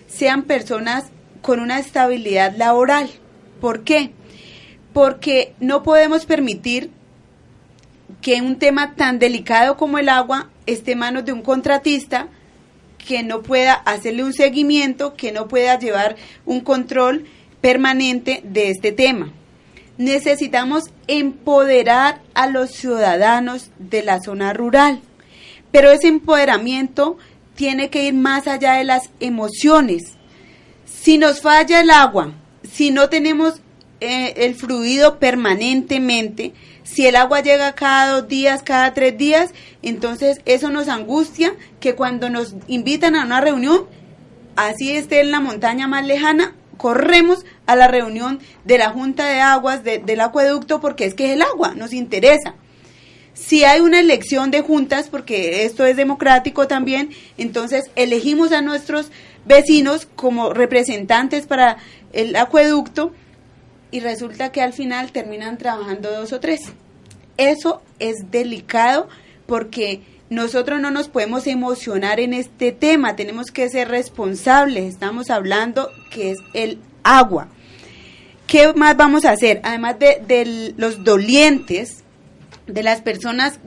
sean personas con una estabilidad laboral. ¿Por qué? Porque no podemos permitir que un tema tan delicado como el agua esté en manos de un contratista que no pueda hacerle un seguimiento, que no pueda llevar un control permanente de este tema. Necesitamos empoderar a los ciudadanos de la zona rural, pero ese empoderamiento tiene que ir más allá de las emociones. Si nos falla el agua, si no tenemos eh, el fluido permanentemente, si el agua llega cada dos días, cada tres días, entonces eso nos angustia que cuando nos invitan a una reunión, así esté en la montaña más lejana, corremos a la reunión de la Junta de Aguas del acueducto porque es que es el agua, nos interesa. Si hay una elección de juntas, porque esto es democrático también, entonces elegimos a nuestros vecinos como representantes para el acueducto y resulta que al final terminan trabajando dos o tres. Eso es delicado porque nosotros no nos podemos emocionar en este tema, tenemos que ser responsables, estamos hablando que es el agua. ¿Qué más vamos a hacer? Además de, los dolientes, de las personas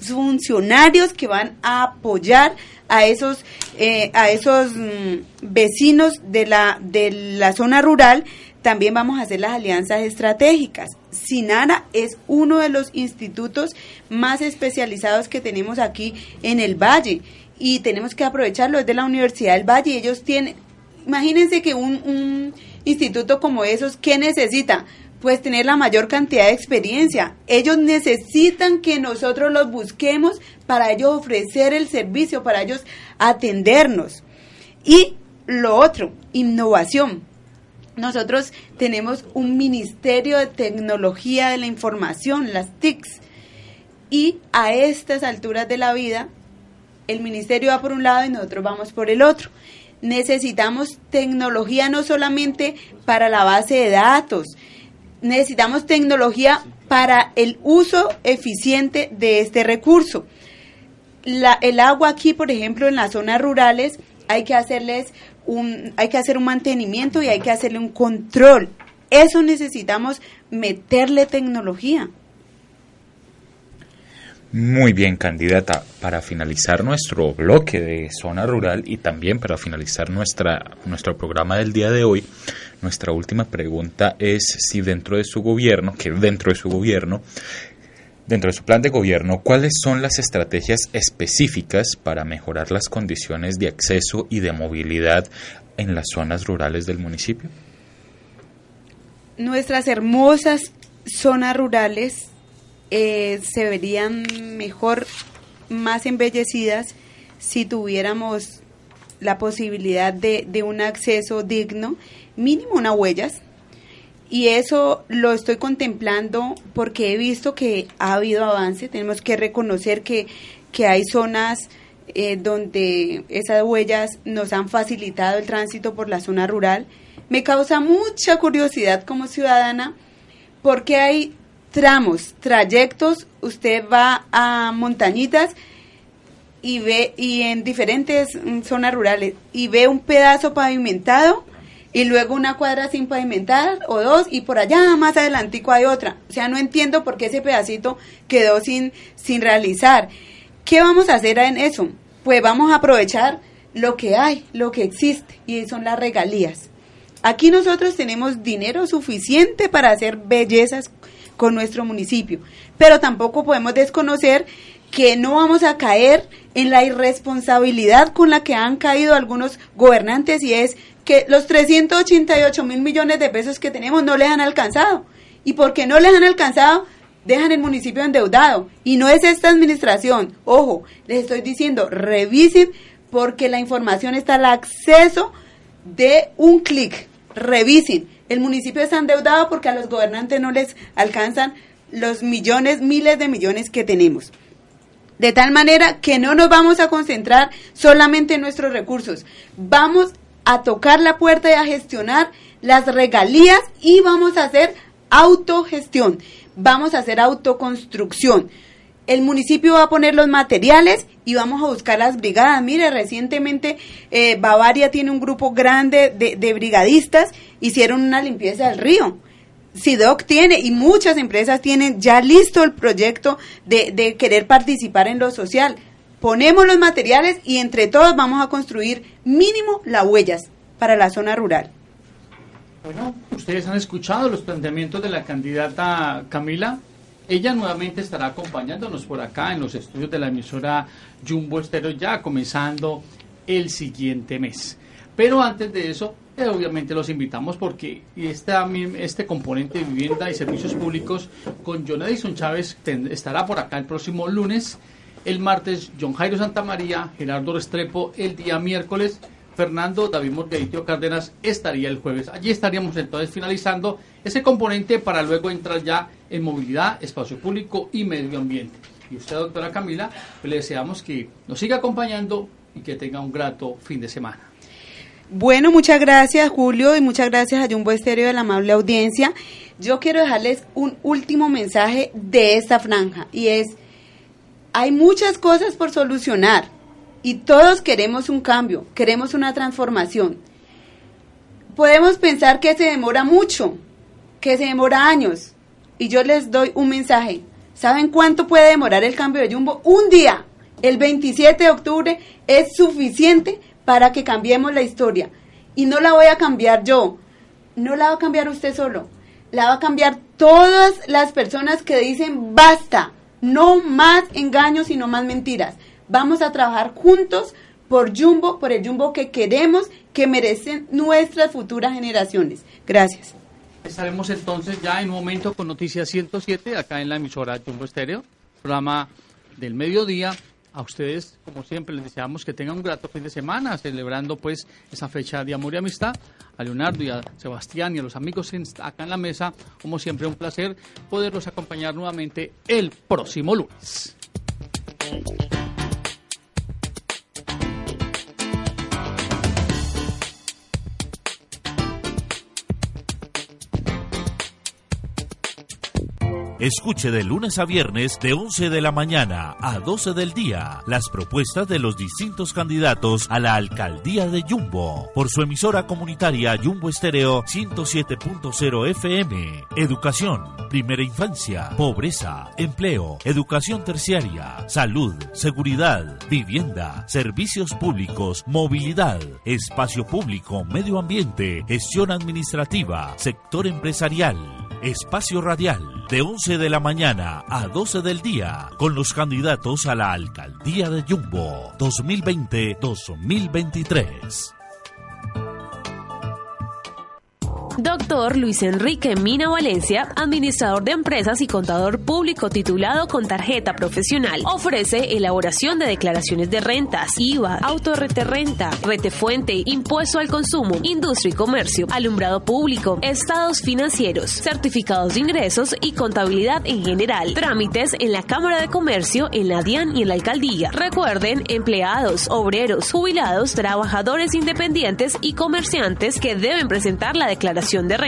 funcionarios que van a apoyar a esos eh, a esos mm, vecinos de la de la zona rural también vamos a hacer las alianzas estratégicas. Sinara es uno de los institutos más especializados que tenemos aquí en el Valle y tenemos que aprovecharlo. Es de la Universidad del Valle ellos tienen, imagínense que un, un instituto como esos, ¿qué necesita? Pues tener la mayor cantidad de experiencia. Ellos necesitan que nosotros los busquemos para ellos ofrecer el servicio, para ellos atendernos. Y lo otro, innovación nosotros tenemos un Ministerio de Tecnología de la Información, las TICs, y a estas alturas de la vida, el ministerio va por un lado y nosotros vamos por el otro. Necesitamos tecnología no solamente para la base de datos, necesitamos tecnología para el uso eficiente de este recurso. La, el agua aquí, por ejemplo, en las zonas rurales, hay que hacerles hay que hacer un mantenimiento y hay que hacerle un control. Eso necesitamos meterle tecnología. Muy bien, candidata. Para finalizar nuestro bloque de zona rural y también para finalizar nuestra, nuestro programa del día de hoy, nuestra última pregunta es si dentro de su gobierno, que dentro de su gobierno, Dentro de su plan de gobierno, ¿cuáles son las estrategias específicas para mejorar las condiciones de acceso y de movilidad en las zonas rurales del municipio? Nuestras hermosas zonas rurales eh, se verían mejor, más embellecidas, si tuviéramos la posibilidad de, de un acceso digno, mínimo unas huellas, y eso lo estoy contemplando porque he visto que ha habido avance. Tenemos que reconocer que, que hay zonas eh, donde esas huellas nos han facilitado el tránsito por la zona rural. Me causa mucha curiosidad como ciudadana porque hay tramos, trayectos, usted va a montañitas y ve y en diferentes mm, zonas rurales y ve un pedazo pavimentado y luego una cuadra sin pavimentar o dos y por allá más adelantico hay otra. O sea, no entiendo por qué ese pedacito quedó sin, sin realizar. ¿Qué vamos a hacer en eso? Pues vamos a aprovechar lo que hay, lo que existe y son las regalías. Aquí nosotros tenemos dinero suficiente para hacer bellezas con nuestro municipio, pero tampoco podemos desconocer que no vamos a caer en la irresponsabilidad con la que han caído algunos gobernantes y es que los 388 mil millones de pesos que tenemos no les han alcanzado. Y porque no les han alcanzado, dejan el municipio endeudado. Y no es esta administración. Ojo, les estoy diciendo, revisen porque la información está al acceso de un clic. Revisen. El municipio está endeudado porque a los gobernantes no les alcanzan los millones, miles de millones que tenemos. De tal manera que no nos vamos a concentrar solamente en nuestros recursos. Vamos a tocar la puerta y a gestionar las regalías y vamos a hacer autogestión, vamos a hacer autoconstrucción. El municipio va a poner los materiales y vamos a buscar las brigadas. Mire, recientemente eh, Bavaria tiene un grupo grande de, brigadistas, hicieron una limpieza del río. SIDOC tiene y muchas empresas tienen ya listo el proyecto de, de querer participar en lo social ponemos los materiales y entre todos vamos a construir mínimo las huellas para la zona rural. Bueno, ustedes han escuchado los planteamientos de la candidata Camila. Ella nuevamente estará acompañándonos por acá en los estudios de la emisora Jumbo Estero ya comenzando el siguiente mes. Pero antes de eso, eh, obviamente los invitamos porque este componente de vivienda y servicios públicos con John Edison Chávez estará por acá el próximo lunes. El martes, John Jairo Santamaría, Gerardo Restrepo el día miércoles. Fernando David Morgueritio Cárdenas estaría el jueves. Allí estaríamos entonces finalizando ese componente para luego entrar ya en movilidad, espacio público y medio ambiente. Y usted, doctora Camila, pues le deseamos que nos siga acompañando y que tenga un grato fin de semana. Bueno, muchas gracias Julio y muchas gracias a Jumbo Estéreo de la amable audiencia. Yo quiero dejarles un último mensaje de esta franja y es, hay muchas cosas por solucionar y todos queremos un cambio, queremos una transformación. Podemos pensar que se demora mucho, que se demora años y yo les doy un mensaje. ¿Saben cuánto puede demorar el cambio de Jumbo? Un día. El 27 de octubre es suficiente para que cambiemos la historia. Y no la voy a cambiar yo, no la va a cambiar usted solo, la va a cambiar todas las personas que dicen basta, no más engaños y no más mentiras. Vamos a trabajar juntos por Jumbo, por el Jumbo que queremos, que merecen nuestras futuras generaciones. Gracias. Estaremos entonces ya en un momento con Noticias 107, acá en la emisora Jumbo Estéreo, programa del mediodía a ustedes, como siempre, les deseamos que tengan un grato fin de semana, celebrando pues esa fecha de amor y amistad. A Leonardo y a Sebastián y a los amigos acá en la mesa, como siempre, un placer poderlos acompañar nuevamente el próximo lunes. Escuche de lunes a viernes de 11 de la mañana a 12 del día las propuestas de los distintos candidatos a la alcaldía de Yumbo por su emisora comunitaria Yumbo Estéreo 107.0 FM. Educación, primera infancia, pobreza, empleo, educación terciaria, salud, seguridad, vivienda, servicios públicos, movilidad, espacio público, medio ambiente, gestión administrativa, sector empresarial. Espacio Radial, de 11 de la mañana a 12 del día, con los candidatos a la alcaldía de Yumbo 2020-2023. Doctor Luis Enrique Mina Valencia, administrador de empresas y contador público titulado con tarjeta profesional, ofrece elaboración de declaraciones de rentas, IVA, autorreterrenta, retefuente, impuesto al consumo, industria y comercio, alumbrado público, estados financieros, certificados de ingresos y contabilidad en general. Trámites en la Cámara de Comercio, en la DIAN y en la Alcaldía. Recuerden, empleados, obreros, jubilados, trabajadores independientes y comerciantes que deben presentar la declaración de renta.